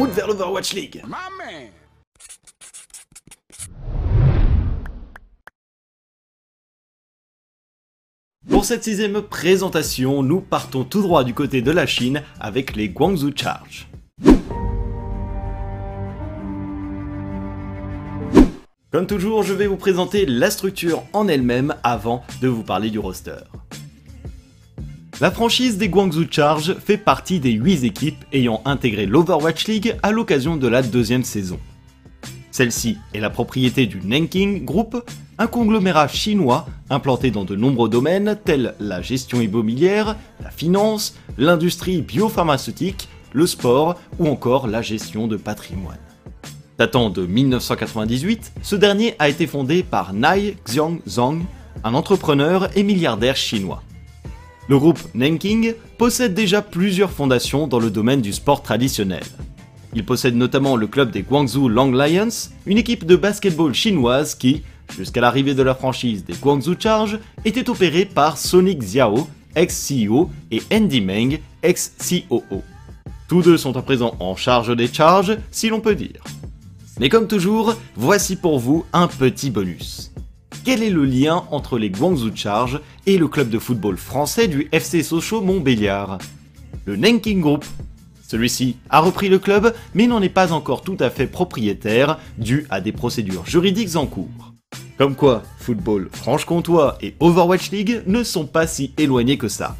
route vers l'Overwatch League Pour cette sixième présentation, nous partons tout droit du côté de la Chine avec les Guangzhou Charge. Comme toujours, je vais vous présenter la structure en elle-même avant de vous parler du roster. La franchise des Guangzhou Charge fait partie des 8 équipes ayant intégré l'Overwatch League à l'occasion de la deuxième saison. Celle-ci est la propriété du Nanking Group, un conglomérat chinois implanté dans de nombreux domaines tels la gestion immobilière, la finance, l'industrie biopharmaceutique, le sport ou encore la gestion de patrimoine. Datant de 1998, ce dernier a été fondé par Nai Xiongzhang, un entrepreneur et milliardaire chinois. Le groupe Nanking possède déjà plusieurs fondations dans le domaine du sport traditionnel. Il possède notamment le club des Guangzhou Long Lions, une équipe de basketball chinoise qui, jusqu'à l'arrivée de la franchise des Guangzhou Charge, était opérée par Sonic Xiao, ex-CEO, et Andy Meng, ex-COO. Tous deux sont à présent en charge des charges, si l'on peut dire. Mais comme toujours, voici pour vous un petit bonus. Quel est le lien entre les Guangzhou Charge et le club de football français du FC Sochaux Montbéliard? Le Nanking Group. Celui-ci a repris le club, mais n'en est pas encore tout à fait propriétaire, dû à des procédures juridiques en cours. Comme quoi, football franche-comtois et Overwatch League ne sont pas si éloignés que ça.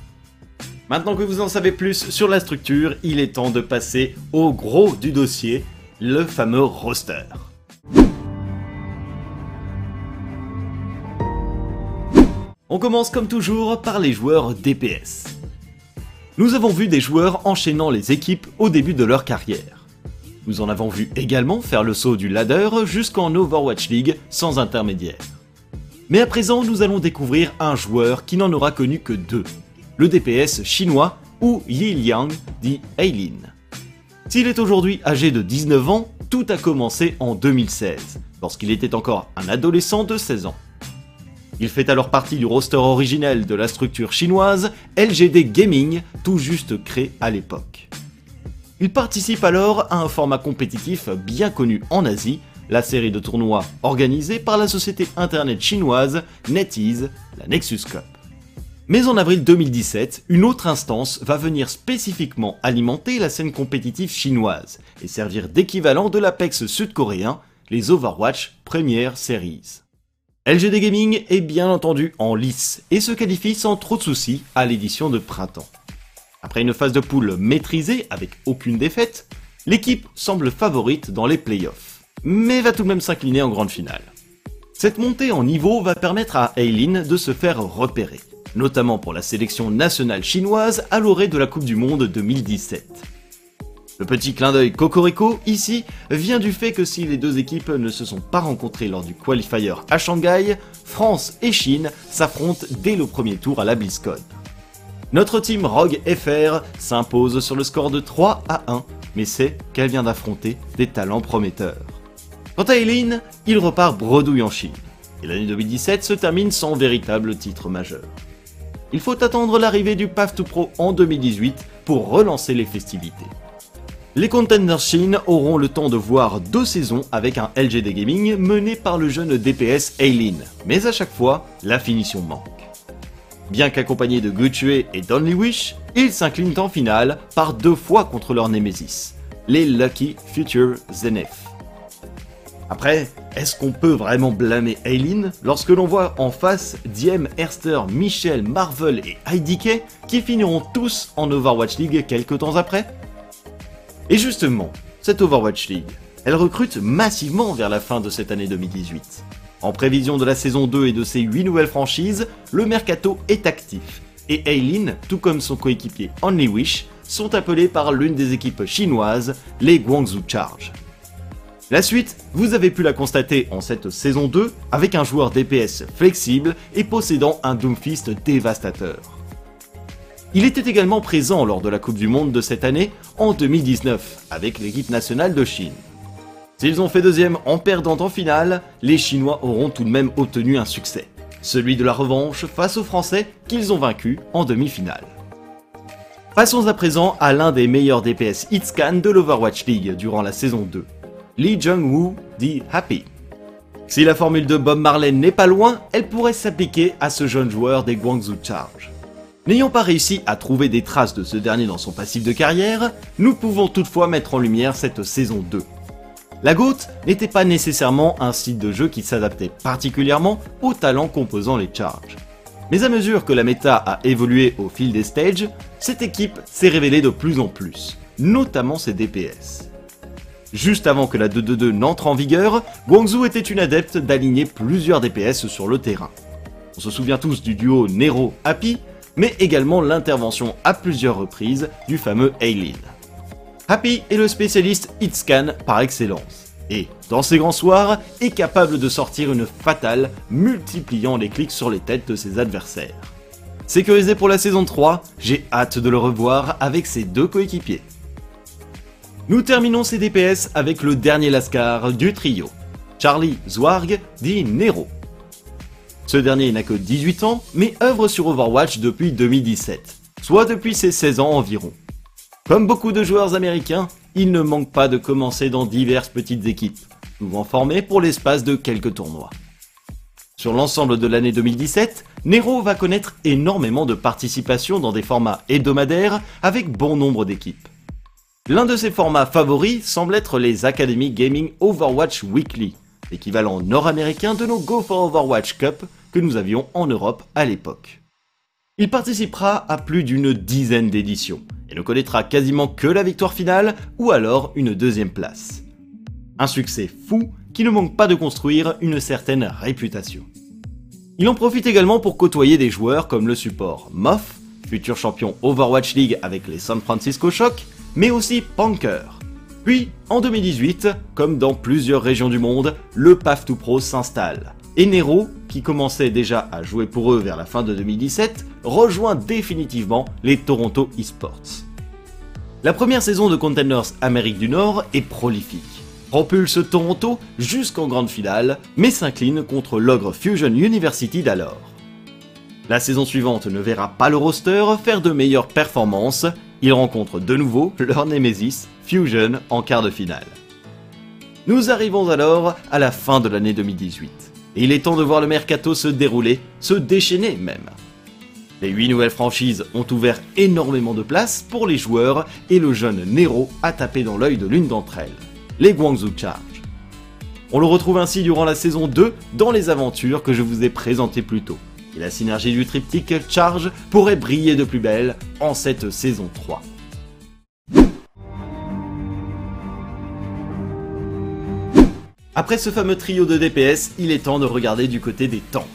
Maintenant que vous en savez plus sur la structure, il est temps de passer au gros du dossier, le fameux roster. On commence comme toujours par les joueurs DPS. Nous avons vu des joueurs enchaînant les équipes au début de leur carrière. Nous en avons vu également faire le saut du ladder jusqu'en Overwatch League sans intermédiaire. Mais à présent, nous allons découvrir un joueur qui n'en aura connu que deux, le DPS chinois ou Yi Liang, dit Aileen. S'il est aujourd'hui âgé de 19 ans, tout a commencé en 2016, lorsqu'il était encore un adolescent de 16 ans. Il fait alors partie du roster originel de la structure chinoise LGD Gaming, tout juste créé à l'époque. Il participe alors à un format compétitif bien connu en Asie, la série de tournois organisée par la société internet chinoise NetEase, la Nexus Cup. Mais en avril 2017, une autre instance va venir spécifiquement alimenter la scène compétitive chinoise et servir d'équivalent de l'Apex sud-coréen, les Overwatch Premier Series. LGD Gaming est bien entendu en lice et se qualifie sans trop de soucis à l'édition de printemps. Après une phase de poule maîtrisée avec aucune défaite, l'équipe semble favorite dans les playoffs, mais va tout de même s'incliner en grande finale. Cette montée en niveau va permettre à Aileen de se faire repérer notamment pour la sélection nationale chinoise à l'orée de la Coupe du Monde 2017. Le petit clin d'œil Cocorico, ici, vient du fait que si les deux équipes ne se sont pas rencontrées lors du qualifier à Shanghai, France et Chine s'affrontent dès le premier tour à la BlizzCon. Notre team Rogue FR s'impose sur le score de 3 à 1, mais c'est qu'elle vient d'affronter des talents prometteurs. Quant à Eileen, il repart bredouille en Chine, et l'année 2017 se termine sans véritable titre majeur il faut attendre l'arrivée du Path to Pro en 2018 pour relancer les festivités. Les Contenders Chine auront le temps de voir deux saisons avec un LGD Gaming mené par le jeune DPS Aileen, mais à chaque fois, la finition manque. Bien qu'accompagnés de Gutue et d'Only Wish, ils s'inclinent en finale par deux fois contre leur Nemesis, les Lucky Future Zenith. Après, est-ce qu'on peut vraiment blâmer Aileen lorsque l'on voit en face Diem, Erster, Michel, Marvel et IDK qui finiront tous en Overwatch League quelques temps après? Et justement, cette Overwatch League, elle recrute massivement vers la fin de cette année 2018. En prévision de la saison 2 et de ses 8 nouvelles franchises, le mercato est actif, et Aileen, tout comme son coéquipier Only Wish, sont appelés par l'une des équipes chinoises, les Guangzhou Charge. La suite, vous avez pu la constater en cette saison 2 avec un joueur DPS flexible et possédant un Doomfist dévastateur. Il était également présent lors de la Coupe du Monde de cette année en 2019 avec l'équipe nationale de Chine. S'ils ont fait deuxième en perdant en finale, les Chinois auront tout de même obtenu un succès, celui de la revanche face aux Français qu'ils ont vaincus en demi-finale. Passons à présent à l'un des meilleurs DPS hitscan de l'Overwatch League durant la saison 2, Lee Jung-woo dit Happy. Si la formule de Bob Marley n'est pas loin, elle pourrait s'appliquer à ce jeune joueur des Guangzhou Charge. N'ayant pas réussi à trouver des traces de ce dernier dans son passif de carrière, nous pouvons toutefois mettre en lumière cette saison 2. La GOAT n'était pas nécessairement un site de jeu qui s'adaptait particulièrement aux talents composant les charges. Mais à mesure que la méta a évolué au fil des stages, cette équipe s'est révélée de plus en plus, notamment ses DPS. Juste avant que la 2-2-2 n'entre en vigueur, Guangzhou était une adepte d'aligner plusieurs DPS sur le terrain. On se souvient tous du duo Nero-Happy, mais également l'intervention à plusieurs reprises du fameux Aileen. Happy est le spécialiste hitscan par excellence, et, dans ses grands soirs, est capable de sortir une fatale, multipliant les clics sur les têtes de ses adversaires. Sécurisé pour la saison 3, j'ai hâte de le revoir avec ses deux coéquipiers. Nous terminons ces DPS avec le dernier Lascar du trio, Charlie Zwarg dit Nero. Ce dernier n'a que 18 ans, mais œuvre sur Overwatch depuis 2017, soit depuis ses 16 ans environ. Comme beaucoup de joueurs américains, il ne manque pas de commencer dans diverses petites équipes, souvent formées pour l'espace de quelques tournois. Sur l'ensemble de l'année 2017, Nero va connaître énormément de participation dans des formats hebdomadaires avec bon nombre d'équipes. L'un de ses formats favoris semble être les Academy Gaming Overwatch Weekly, l'équivalent nord-américain de nos Go for Overwatch Cup que nous avions en Europe à l'époque. Il participera à plus d'une dizaine d'éditions et ne connaîtra quasiment que la victoire finale ou alors une deuxième place. Un succès fou qui ne manque pas de construire une certaine réputation. Il en profite également pour côtoyer des joueurs comme le support Moff, futur champion Overwatch League avec les San Francisco Shock, mais aussi Punker. Puis, en 2018, comme dans plusieurs régions du monde, le PAF 2 Pro s'installe. Et Nero, qui commençait déjà à jouer pour eux vers la fin de 2017, rejoint définitivement les Toronto Esports. La première saison de Contenders Amérique du Nord est prolifique propulse Toronto jusqu'en grande finale, mais s'incline contre l'ogre Fusion University d'alors. La saison suivante ne verra pas le roster faire de meilleures performances, ils rencontrent de nouveau leur Nemesis, Fusion, en quart de finale. Nous arrivons alors à la fin de l'année 2018, et il est temps de voir le mercato se dérouler, se déchaîner même. Les 8 nouvelles franchises ont ouvert énormément de place pour les joueurs et le jeune Nero a tapé dans l'œil de l'une d'entre elles les Guangzhou Charge. On le retrouve ainsi durant la saison 2 dans les aventures que je vous ai présentées plus tôt. Et la synergie du triptyque Charge pourrait briller de plus belle en cette saison 3. Après ce fameux trio de DPS, il est temps de regarder du côté des tanks.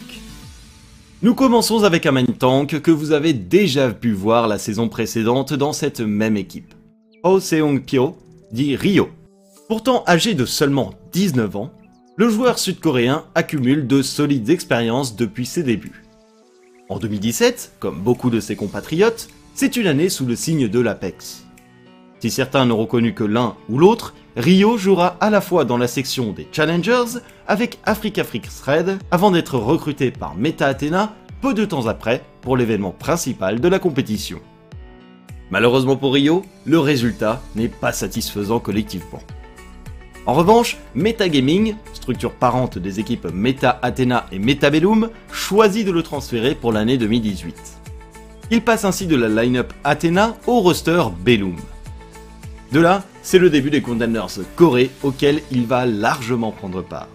Nous commençons avec un main tank que vous avez déjà pu voir la saison précédente dans cette même équipe. Oh Seong Pyo dit Ryo. Pourtant âgé de seulement 19 ans, le joueur sud-coréen accumule de solides expériences depuis ses débuts. En 2017, comme beaucoup de ses compatriotes, c'est une année sous le signe de l'Apex. Si certains n'ont reconnu que l'un ou l'autre, Rio jouera à la fois dans la section des Challengers avec Africa Freaks Red avant d'être recruté par Meta Athena peu de temps après pour l'événement principal de la compétition. Malheureusement pour Rio, le résultat n'est pas satisfaisant collectivement. En revanche, Metagaming, structure parente des équipes Meta Athena et Metabellum, choisit de le transférer pour l'année 2018. Il passe ainsi de la line-up Athena au roster Bellum. De là, c'est le début des Contenders Corée auxquels il va largement prendre part.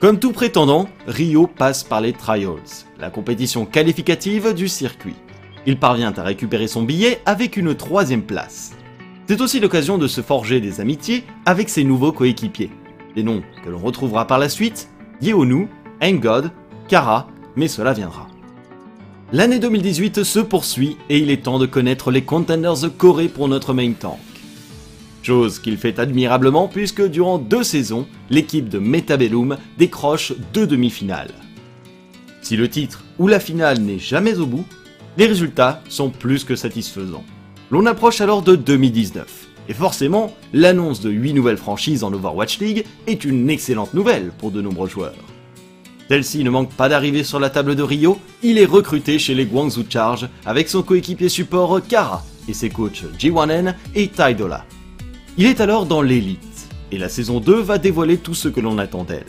Comme tout prétendant, Rio passe par les Trials, la compétition qualificative du circuit. Il parvient à récupérer son billet avec une troisième place. C'est aussi l'occasion de se forger des amitiés avec ses nouveaux coéquipiers. Des noms que l'on retrouvera par la suite, Yeonu, Engod, Kara, mais cela viendra. L'année 2018 se poursuit et il est temps de connaître les contenders Corée pour notre main tank. Chose qu'il fait admirablement puisque durant deux saisons, l'équipe de Metabellum décroche deux demi-finales. Si le titre ou la finale n'est jamais au bout, les résultats sont plus que satisfaisants. L'on approche alors de 2019. Et forcément, l'annonce de 8 nouvelles franchises en Overwatch League est une excellente nouvelle pour de nombreux joueurs. Celle-ci ne manque pas d'arriver sur la table de Rio, il est recruté chez les Guangzhou Charge avec son coéquipier support Kara, et ses coachs G1N et Tydola. Il est alors dans l'élite, et la saison 2 va dévoiler tout ce que l'on attend d'elle.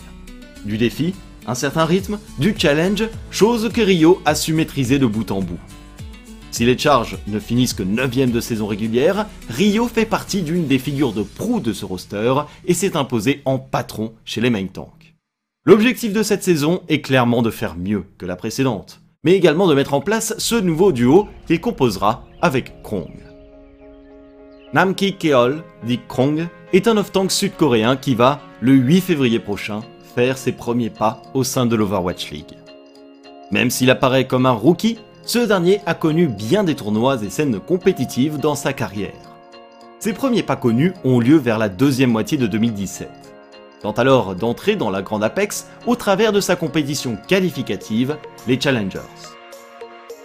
Du défi, un certain rythme, du challenge, chose que Rio a su maîtriser de bout en bout. Si les Charges ne finissent que 9ème de saison régulière, Rio fait partie d'une des figures de proue de ce roster et s'est imposé en patron chez les main tanks. L'objectif de cette saison est clairement de faire mieux que la précédente, mais également de mettre en place ce nouveau duo qu'il composera avec Krong. Namki Keol, dit Krong, est un off-tank sud-coréen qui va, le 8 février prochain, faire ses premiers pas au sein de l'Overwatch League. Même s'il apparaît comme un rookie, ce dernier a connu bien des tournois et scènes compétitives dans sa carrière. Ses premiers pas connus ont lieu vers la deuxième moitié de 2017. Tente alors d'entrer dans la grande Apex au travers de sa compétition qualificative, les Challengers.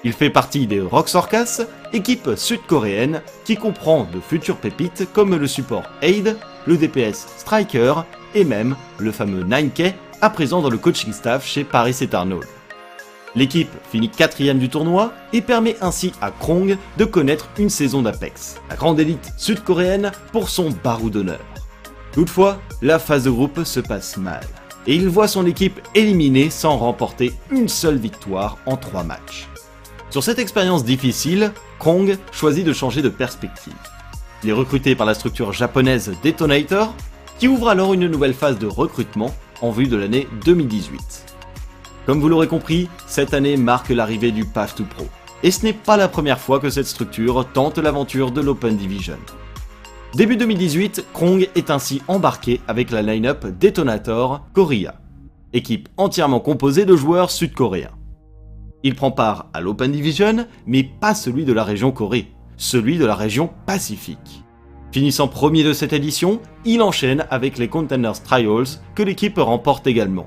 Il fait partie des Roxorcas, équipe sud-coréenne qui comprend de futures pépites comme le support Aid, le DPS Striker et même le fameux 9K à présent dans le coaching staff chez Paris Eternal. L'équipe finit quatrième du tournoi et permet ainsi à Krong de connaître une saison d'Apex, la grande élite sud-coréenne pour son barou d'honneur. Toutefois, la phase de groupe se passe mal, et il voit son équipe éliminée sans remporter une seule victoire en trois matchs. Sur cette expérience difficile, Krong choisit de changer de perspective. Il est recruté par la structure japonaise Detonator, qui ouvre alors une nouvelle phase de recrutement en vue de l'année 2018. Comme vous l'aurez compris, cette année marque l'arrivée du Path to Pro. Et ce n'est pas la première fois que cette structure tente l'aventure de l'Open Division. Début 2018, Krong est ainsi embarqué avec la line-up Detonator Korea, équipe entièrement composée de joueurs sud-coréens. Il prend part à l'Open Division, mais pas celui de la région Corée, celui de la région Pacifique. Finissant premier de cette édition, il enchaîne avec les Contenders Trials que l'équipe remporte également.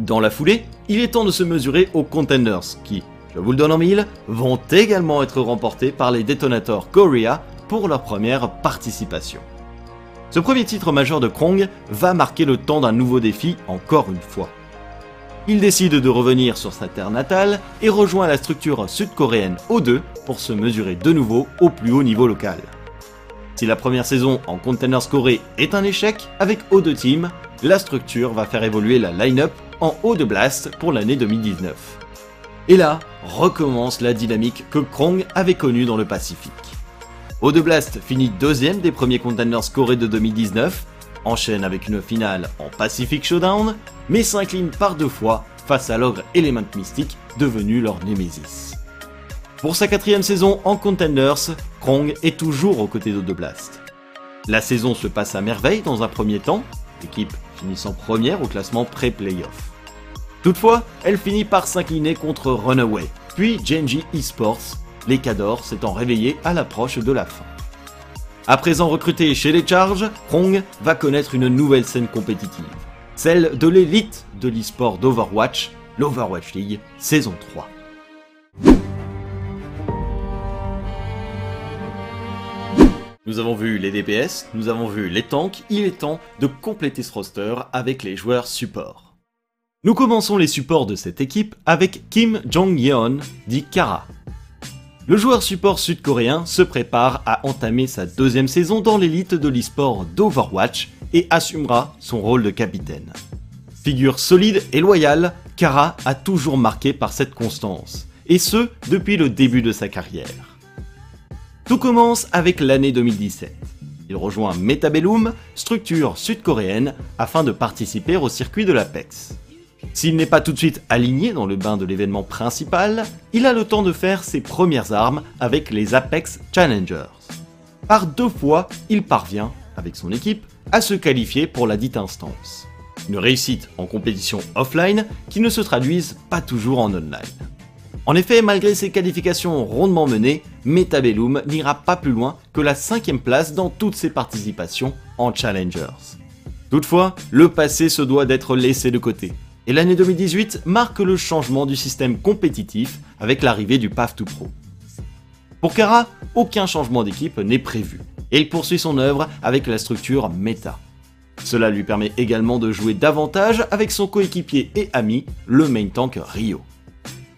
Dans la foulée, il est temps de se mesurer aux Contenders qui, je vous le donne en mille, vont également être remportés par les Detonators Korea pour leur première participation. Ce premier titre majeur de Krong va marquer le temps d'un nouveau défi encore une fois. Il décide de revenir sur sa terre natale et rejoint la structure sud-coréenne O2 pour se mesurer de nouveau au plus haut niveau local. Si la première saison en Contenders Corée est un échec, avec O2 Team, la structure va faire évoluer la line-up en haut de Blast pour l'année 2019. Et là, recommence la dynamique que Krong avait connue dans le Pacifique. Haut de Blast finit deuxième des premiers Contenders scorés de 2019, enchaîne avec une finale en Pacific Showdown, mais s'incline par deux fois face à l'ogre Element Mystique devenu leur némésis. Pour sa quatrième saison en Contenders, Krong est toujours aux côtés de Blast. La saison se passe à merveille dans un premier temps, l'équipe finissant première au classement pré-playoff. Toutefois, elle finit par s'incliner contre Runaway, puis Genji Esports, les Cadors s'étant réveillés à l'approche de la fin. À présent recruté chez les Charges, Krong va connaître une nouvelle scène compétitive, celle de l'élite de l'e-sport d'Overwatch, l'Overwatch League saison 3. Nous avons vu les DPS, nous avons vu les tanks, il est temps de compléter ce roster avec les joueurs support. Nous commençons les supports de cette équipe avec Kim Jong-yeon, dit Kara. Le joueur support sud-coréen se prépare à entamer sa deuxième saison dans l'élite de l'e-sport d'Overwatch et assumera son rôle de capitaine. Figure solide et loyale, Kara a toujours marqué par cette constance, et ce depuis le début de sa carrière. Tout commence avec l'année 2017. Il rejoint Metabellum, structure sud-coréenne, afin de participer au circuit de l'Apex. S'il n'est pas tout de suite aligné dans le bain de l'événement principal, il a le temps de faire ses premières armes avec les Apex Challengers. Par deux fois, il parvient, avec son équipe, à se qualifier pour la dite instance. Une réussite en compétition offline qui ne se traduise pas toujours en online. En effet, malgré ses qualifications rondement menées, Metabellum n'ira pas plus loin que la cinquième place dans toutes ses participations en Challengers. Toutefois, le passé se doit d'être laissé de côté, et l'année 2018 marque le changement du système compétitif avec l'arrivée du Path to Pro. Pour Kara, aucun changement d'équipe n'est prévu, et il poursuit son œuvre avec la structure Meta. Cela lui permet également de jouer davantage avec son coéquipier et ami, le main tank Rio.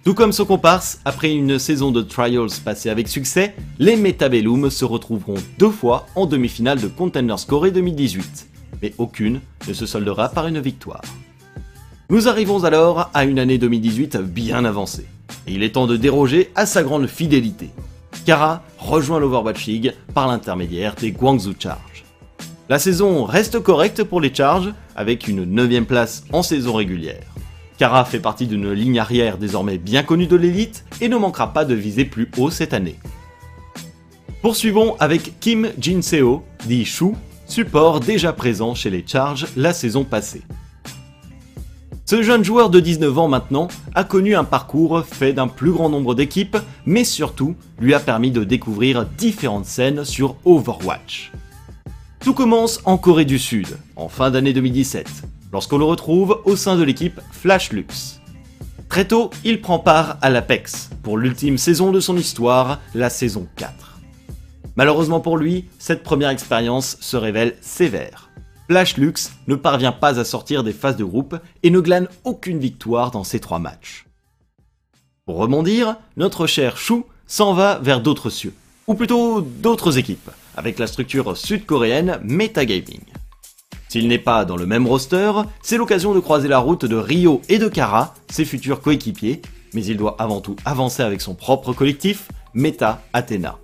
Tout comme son comparse, après une saison de trials passée avec succès, les Metabellum se retrouveront deux fois en demi-finale de Contenders Corée 2018, mais aucune ne se soldera par une victoire. Nous arrivons alors à une année 2018 bien avancée, et il est temps de déroger à sa grande fidélité. Kara rejoint l'Overwatch League par l'intermédiaire des Guangzhou Charge. La saison reste correcte pour les Charges, avec une 9ème place en saison régulière. Kara fait partie d'une ligne arrière désormais bien connue de l'élite et ne manquera pas de viser plus haut cette année. Poursuivons avec Kim Jin-seo, dit Shu, support déjà présent chez les Charges la saison passée. Ce jeune joueur de 19 ans maintenant a connu un parcours fait d'un plus grand nombre d'équipes, mais surtout lui a permis de découvrir différentes scènes sur Overwatch. Tout commence en Corée du Sud, en fin d'année 2017, lorsqu'on le retrouve au sein de l'équipe Flash Lux. Très tôt, il prend part à l'Apex, pour l'ultime saison de son histoire, la saison 4. Malheureusement pour lui, cette première expérience se révèle sévère. Flash Lux ne parvient pas à sortir des phases de groupe et ne glane aucune victoire dans ces trois matchs. Pour rebondir, notre cher Shu s'en va vers d'autres cieux, ou plutôt d'autres équipes, avec la structure sud-coréenne Metagaming. S'il n'est pas dans le même roster, c'est l'occasion de croiser la route de Ryo et de Kara, ses futurs coéquipiers, mais il doit avant tout avancer avec son propre collectif, Meta Athena.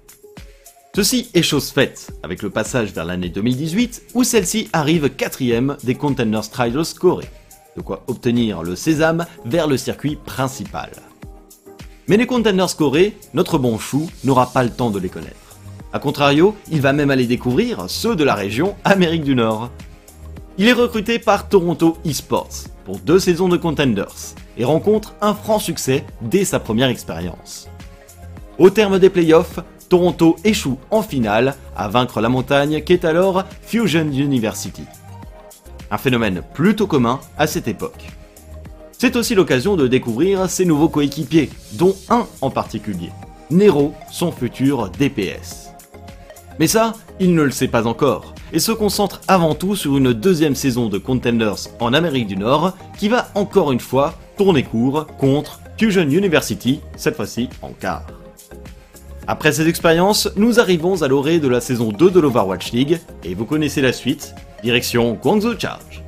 Ceci est chose faite, avec le passage vers l'année 2018, où celle-ci arrive quatrième des Contenders Trials Corée. De quoi obtenir le sésame vers le circuit principal. Mais les Contenders Corée, notre bon chou n'aura pas le temps de les connaître. A contrario, il va même aller découvrir ceux de la région Amérique du Nord. Il est recruté par Toronto Esports pour deux saisons de Contenders et rencontre un franc succès dès sa première expérience. Au terme des playoffs, Toronto échoue en finale à vaincre la montagne qu'est alors Fusion University. Un phénomène plutôt commun à cette époque. C'est aussi l'occasion de découvrir ses nouveaux coéquipiers, dont un en particulier, Nero, son futur DPS. Mais ça, il ne le sait pas encore, et se concentre avant tout sur une deuxième saison de Contenders en Amérique du Nord qui va encore une fois tourner court contre Fusion University, cette fois-ci en quart. Après cette expérience, nous arrivons à l'orée de la saison 2 de l'Overwatch League, et vous connaissez la suite, direction Guangzhou Charge.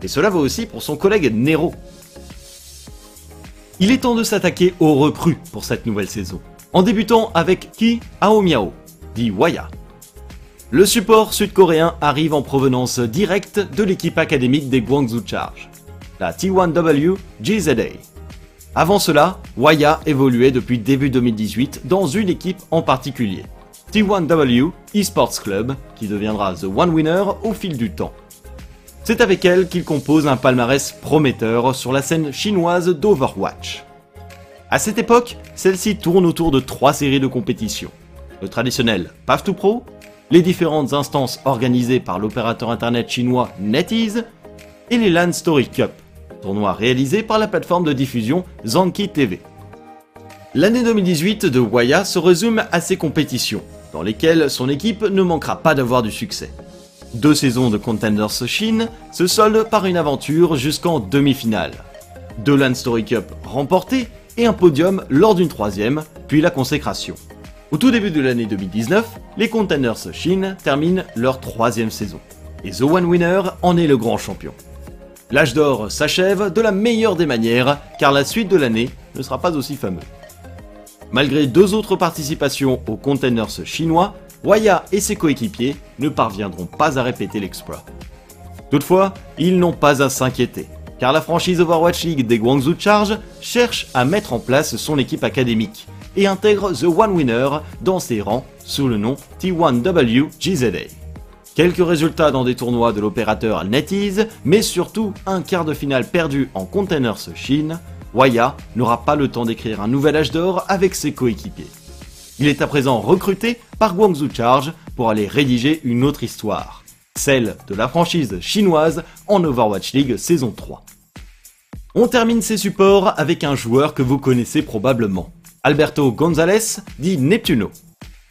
Et cela vaut aussi pour son collègue Nero. Il est temps de s'attaquer aux recrues pour cette nouvelle saison, en débutant avec Ki Aomiao, dit Waya. Le support sud-coréen arrive en provenance directe de l'équipe académique des Guangzhou Charge, la T1W GZA. Avant cela, Waya évoluait depuis début 2018 dans une équipe en particulier, T1W Esports Club, qui deviendra The One Winner au fil du temps. C'est avec elle qu'il compose un palmarès prometteur sur la scène chinoise d'Overwatch. À cette époque, celle-ci tourne autour de trois séries de compétitions. Le traditionnel Path to Pro, les différentes instances organisées par l'opérateur internet chinois NetEase et les LAN Story Cup, tournoi réalisé par la plateforme de diffusion Zanki TV. L'année 2018 de Waya se résume à ces compétitions, dans lesquelles son équipe ne manquera pas d'avoir du succès. Deux saisons de Contenders Chine se soldent par une aventure jusqu'en demi-finale. Deux Land Story Cup remportés et un podium lors d'une troisième, puis la consécration. Au tout début de l'année 2019, les Contenders Chine terminent leur troisième saison. Et The One Winner en est le grand champion. L'âge d'or s'achève de la meilleure des manières, car la suite de l'année ne sera pas aussi fameux. Malgré deux autres participations aux containers chinois, Waya et ses coéquipiers ne parviendront pas à répéter l'exploit. Toutefois, ils n'ont pas à s'inquiéter, car la franchise Overwatch League des Guangzhou Charge cherche à mettre en place son équipe académique et intègre The One Winner dans ses rangs sous le nom T1W GZA. Quelques résultats dans des tournois de l'opérateur NetEase, mais surtout un quart de finale perdu en Containers Chine, Waya n'aura pas le temps d'écrire un nouvel âge d'or avec ses coéquipiers. Il est à présent recruté par Guangzhou Charge pour aller rédiger une autre histoire, celle de la franchise chinoise en Overwatch League saison 3. On termine ces supports avec un joueur que vous connaissez probablement, Alberto Gonzalez, dit Neptuno.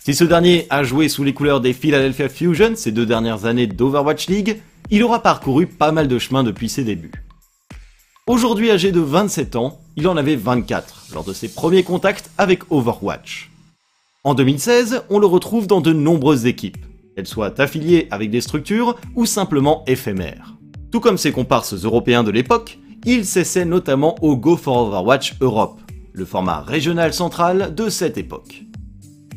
Si ce dernier a joué sous les couleurs des Philadelphia Fusion ces deux dernières années d'Overwatch League, il aura parcouru pas mal de chemin depuis ses débuts. Aujourd'hui âgé de 27 ans, il en avait 24 lors de ses premiers contacts avec Overwatch. En 2016, on le retrouve dans de nombreuses équipes, qu'elles soient affiliées avec des structures ou simplement éphémères. Tout comme ses comparses européens de l'époque, il s'essaie notamment au Go for Overwatch Europe, le format régional central de cette époque.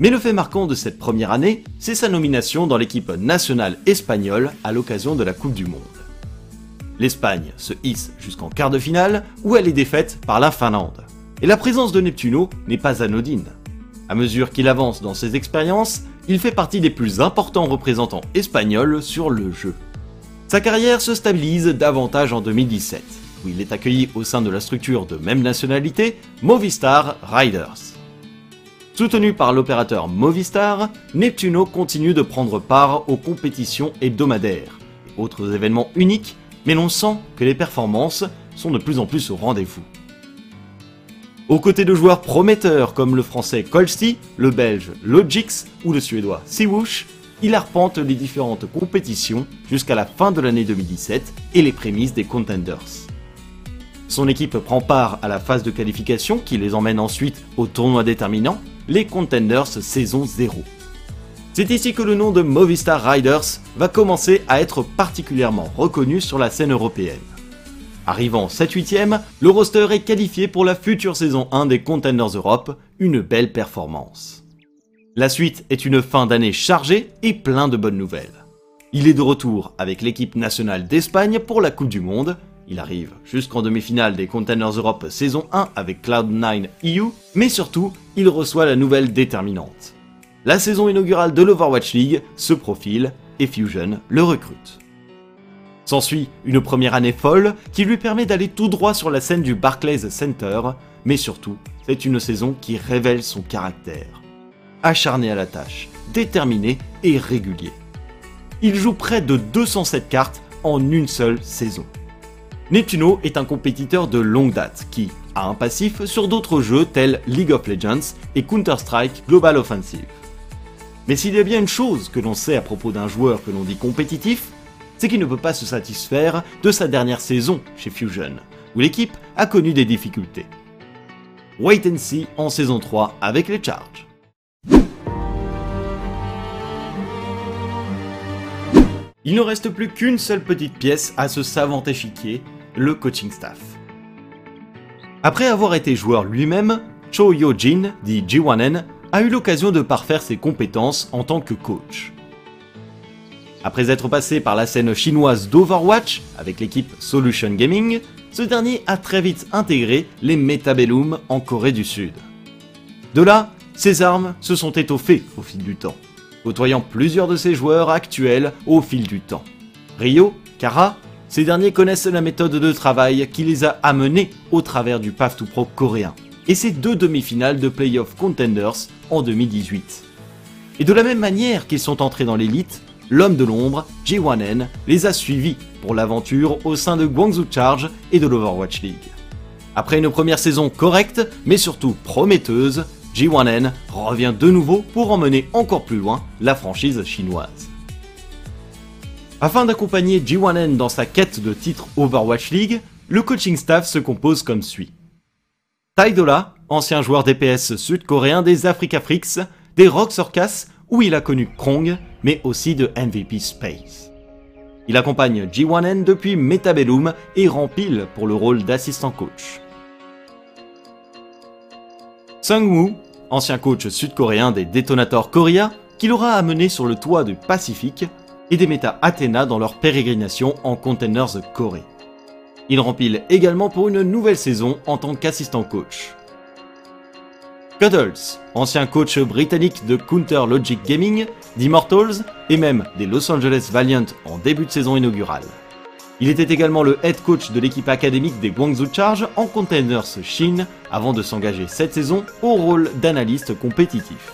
Mais le fait marquant de cette première année, c'est sa nomination dans l'équipe nationale espagnole à l'occasion de la Coupe du Monde. L'Espagne se hisse jusqu'en quart de finale où elle est défaite par la Finlande. Et la présence de Neptuno n'est pas anodine. À mesure qu'il avance dans ses expériences, il fait partie des plus importants représentants espagnols sur le jeu. Sa carrière se stabilise davantage en 2017, où il est accueilli au sein de la structure de même nationalité, Movistar Riders. Soutenu par l'opérateur Movistar, Neptuno continue de prendre part aux compétitions hebdomadaires autres événements uniques, mais l'on sent que les performances sont de plus en plus au rendez-vous. Aux côtés de joueurs prometteurs comme le français Kolsti, le belge Logix ou le suédois Siwush, il arpente les différentes compétitions jusqu'à la fin de l'année 2017 et les prémices des Contenders. Son équipe prend part à la phase de qualification qui les emmène ensuite au tournoi déterminant, les Contenders saison 0. C'est ici que le nom de Movistar Riders va commencer à être particulièrement reconnu sur la scène européenne. Arrivant 7-8ème, le roster est qualifié pour la future saison 1 des Contenders Europe, une belle performance. La suite est une fin d'année chargée et plein de bonnes nouvelles. Il est de retour avec l'équipe nationale d'Espagne pour la Coupe du Monde, il arrive jusqu'en demi-finale des Contenders Europe saison 1 avec Cloud9 EU, mais surtout, il reçoit la nouvelle déterminante. La saison inaugurale de l'Overwatch League se profile et Fusion le recrute. S'ensuit une première année folle qui lui permet d'aller tout droit sur la scène du Barclays Center, mais surtout, c'est une saison qui révèle son caractère. Acharné à la tâche, déterminé et régulier. Il joue près de 207 cartes en une seule saison. Neptuno est un compétiteur de longue date qui a un passif sur d'autres jeux tels League of Legends et Counter-Strike Global Offensive. Mais s'il y a bien une chose que l'on sait à propos d'un joueur que l'on dit compétitif, c'est qu'il ne peut pas se satisfaire de sa dernière saison chez Fusion, où l'équipe a connu des difficultés. Wait and see en saison 3 avec les Charges. Il ne reste plus qu'une seule petite pièce à ce savant échiquier, le coaching staff. Après avoir été joueur lui-même, Cho Yo-jin, dit Ji-Wanen, a eu l'occasion de parfaire ses compétences en tant que coach. Après être passé par la scène chinoise d'Overwatch avec l'équipe Solution Gaming, ce dernier a très vite intégré les Metabellum en Corée du Sud. De là, ses armes se sont étoffées au fil du temps, côtoyant plusieurs de ses joueurs actuels au fil du temps. Ryo, Kara, ces derniers connaissent la méthode de travail qui les a amenés au travers du Path to Pro coréen et ses deux demi-finales de Playoff Contenders en 2018. Et de la même manière qu'ils sont entrés dans l'élite, l'homme de l'ombre, J1N, les a suivis pour l'aventure au sein de Guangzhou Charge et de l'Overwatch League. Après une première saison correcte, mais surtout prometteuse, J1N revient de nouveau pour emmener encore plus loin la franchise chinoise. Afin d'accompagner J1N dans sa quête de titre Overwatch League, le coaching staff se compose comme suit. Taidola, ancien joueur DPS sud-coréen des Africa des Rock Circus où il a connu Krong, mais aussi de MVP Space. Il accompagne G1N depuis Metabellum et rempile pour le rôle d'assistant coach. Sung Woo, ancien coach sud-coréen des Detonator Korea, qui l'aura amené sur le toit du Pacifique, et des méta Athena dans leur pérégrination en Containers Corée. Il rempile également pour une nouvelle saison en tant qu'assistant coach. Cuddles, ancien coach britannique de Counter Logic Gaming, d'Immortals et même des Los Angeles Valiant en début de saison inaugurale. Il était également le head coach de l'équipe académique des Guangzhou Charge en Containers Chine avant de s'engager cette saison au rôle d'analyste compétitif.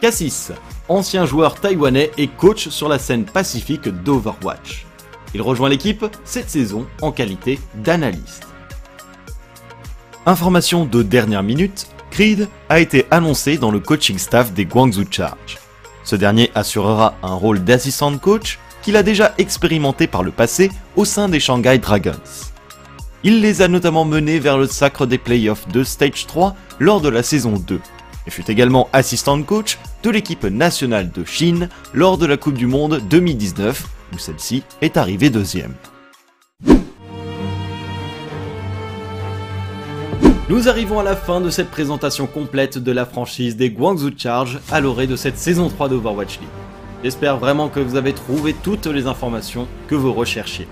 Cassis, ancien joueur taïwanais et coach sur la scène pacifique d'Overwatch. Il rejoint l'équipe cette saison en qualité d'analyste. Information de dernière minute, Creed a été annoncé dans le coaching staff des Guangzhou Charge. Ce dernier assurera un rôle d'assistant coach qu'il a déjà expérimenté par le passé au sein des Shanghai Dragons. Il les a notamment menés vers le sacre des playoffs de Stage 3 lors de la saison 2, et fut également assistant coach de l'équipe nationale de Chine lors de la Coupe du Monde 2019, où celle-ci est arrivée deuxième. Nous arrivons à la fin de cette présentation complète de la franchise des Guangzhou Charge à l'orée de cette saison 3 d'Overwatch League. J'espère vraiment que vous avez trouvé toutes les informations que vous recherchiez.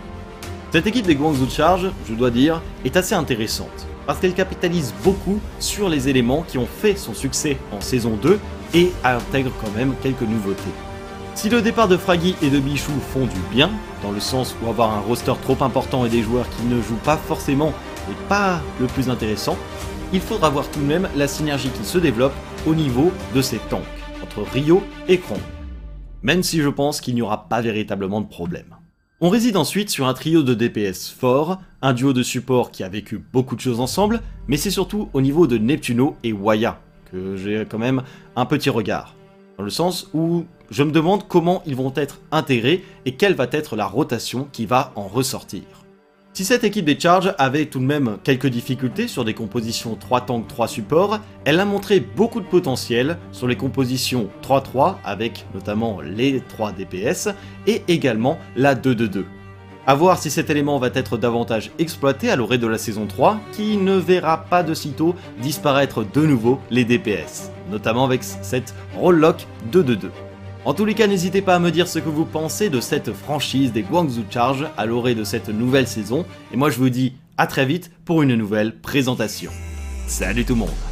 Cette équipe des Guangzhou Charge, je dois dire, est assez intéressante parce qu'elle capitalise beaucoup sur les éléments qui ont fait son succès en saison 2 et intègre quand même quelques nouveautés. Si le départ de Fraggy et de Bichou font du bien, dans le sens où avoir un roster trop important et des joueurs qui ne jouent pas forcément n'est pas le plus intéressant, il faudra voir tout de même la synergie qui se développe au niveau de ces tanks, entre Rio et Kron. Même si je pense qu'il n'y aura pas véritablement de problème. On réside ensuite sur un trio de DPS fort, un duo de support qui a vécu beaucoup de choses ensemble, mais c'est surtout au niveau de Neptuno et Waya que j'ai quand même un petit regard. Dans le sens où je me demande comment ils vont être intégrés et quelle va être la rotation qui va en ressortir. Si cette équipe des Charges avait tout de même quelques difficultés sur des compositions 3 tanks 3 supports, elle a montré beaucoup de potentiel sur les compositions 3-3 avec notamment les 3 DPS et également la 2-2-2. A voir si cet élément va être davantage exploité à l'orée de la saison 3 qui ne verra pas de sitôt disparaître de nouveau les DPS, notamment avec cette roll lock 2-2-2. En tous les cas, n'hésitez pas à me dire ce que vous pensez de cette franchise des Guangzhou Charge à l'orée de cette nouvelle saison. Et moi, je vous dis à très vite pour une nouvelle présentation. Salut tout le monde